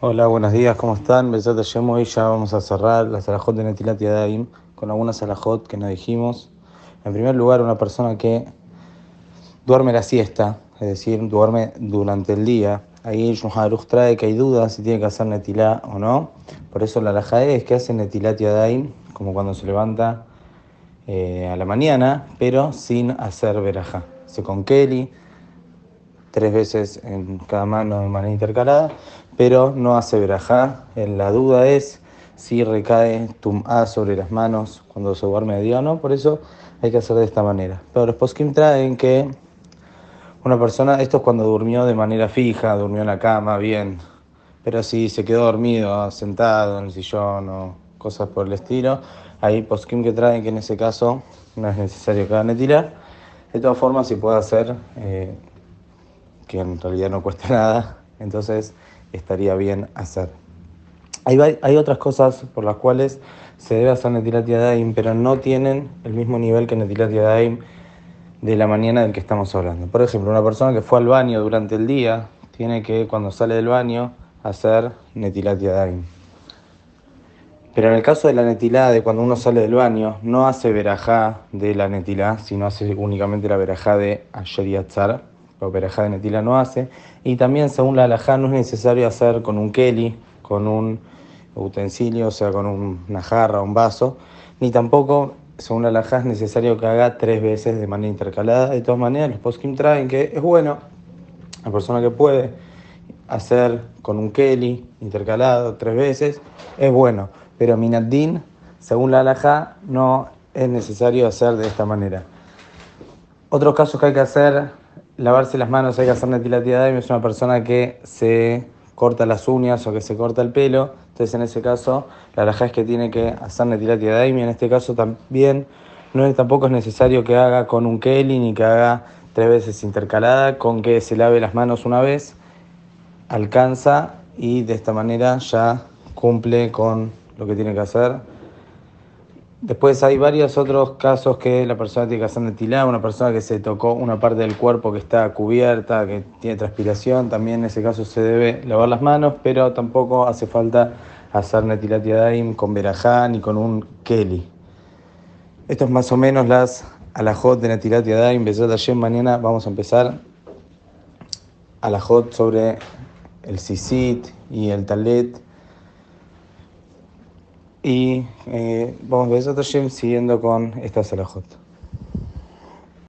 Hola, buenos días, ¿cómo están? Besat Hashem, hoy ya vamos a cerrar la salajot de Netilat Yadayim con algunas salajot que nos dijimos. En primer lugar, una persona que duerme la siesta, es decir, duerme durante el día. Ahí Shulchan trae que hay dudas si tiene que hacer Netilá o no. Por eso la laja es que hace Netilat Yadayim, como cuando se levanta eh, a la mañana, pero sin hacer verajá. Se con Kelly, tres veces en cada mano de manera intercalada, pero no hace verajá. La duda es si recae tum'a sobre las manos cuando se duerme de día o no, por eso hay que hacer de esta manera. Pero los poskim traen que una persona, esto es cuando durmió de manera fija, durmió en la cama, bien, pero si se quedó dormido, sentado en el sillón o cosas por el estilo, hay poskim que traen que en ese caso no es necesario que hagan tirar. De todas formas, si puede hacer, eh, que en realidad no cuesta nada, entonces estaría bien hacer. Hay, otras cosas por las cuales se debe hacer Netilat Yadayim, pero no tienen el mismo nivel que Netilat Yadayim de la mañana del que estamos hablando. Por ejemplo, una persona que fue al baño durante el día tiene que cuando sale del baño hacer Netilat Yadayim. Pero en el caso de la netilá, de cuando uno sale del baño, no hace verajá de la netilá, sino hace únicamente la verajá de Asher la verajá de netilá no hace. Y también, según la alajá, no es necesario hacer con un keli, con un utensilio, o sea, con una jarra, un vaso, ni tampoco, según la alajá, es necesario que haga tres veces de manera intercalada. De todas maneras, los poskim traen que es bueno, la persona que puede hacer con un keli intercalado tres veces, es bueno pero Minaddin, según la halajá, no es necesario hacer de esta manera. Otros casos que hay que hacer, lavarse las manos, hay que hacer Netilat es una persona que se corta las uñas o que se corta el pelo, entonces en ese caso la halajá es que tiene que hacer Netilat y en este caso también no es, tampoco es necesario que haga con un keli ni que haga tres veces intercalada, con que se lave las manos una vez, alcanza y de esta manera ya cumple con lo que tiene que hacer. Después hay varios otros casos que la persona tiene que hacer netilá, una persona que se tocó una parte del cuerpo que está cubierta, que tiene transpiración, también en ese caso se debe lavar las manos, pero tampoco hace falta hacer netilat con verajá ni con un keli. Esto es más o menos las alajot de netilat yadayim. ayer mañana vamos a empezar alajot sobre el sisit y el talet y eh, vamos a ver siguiendo con esta salajot.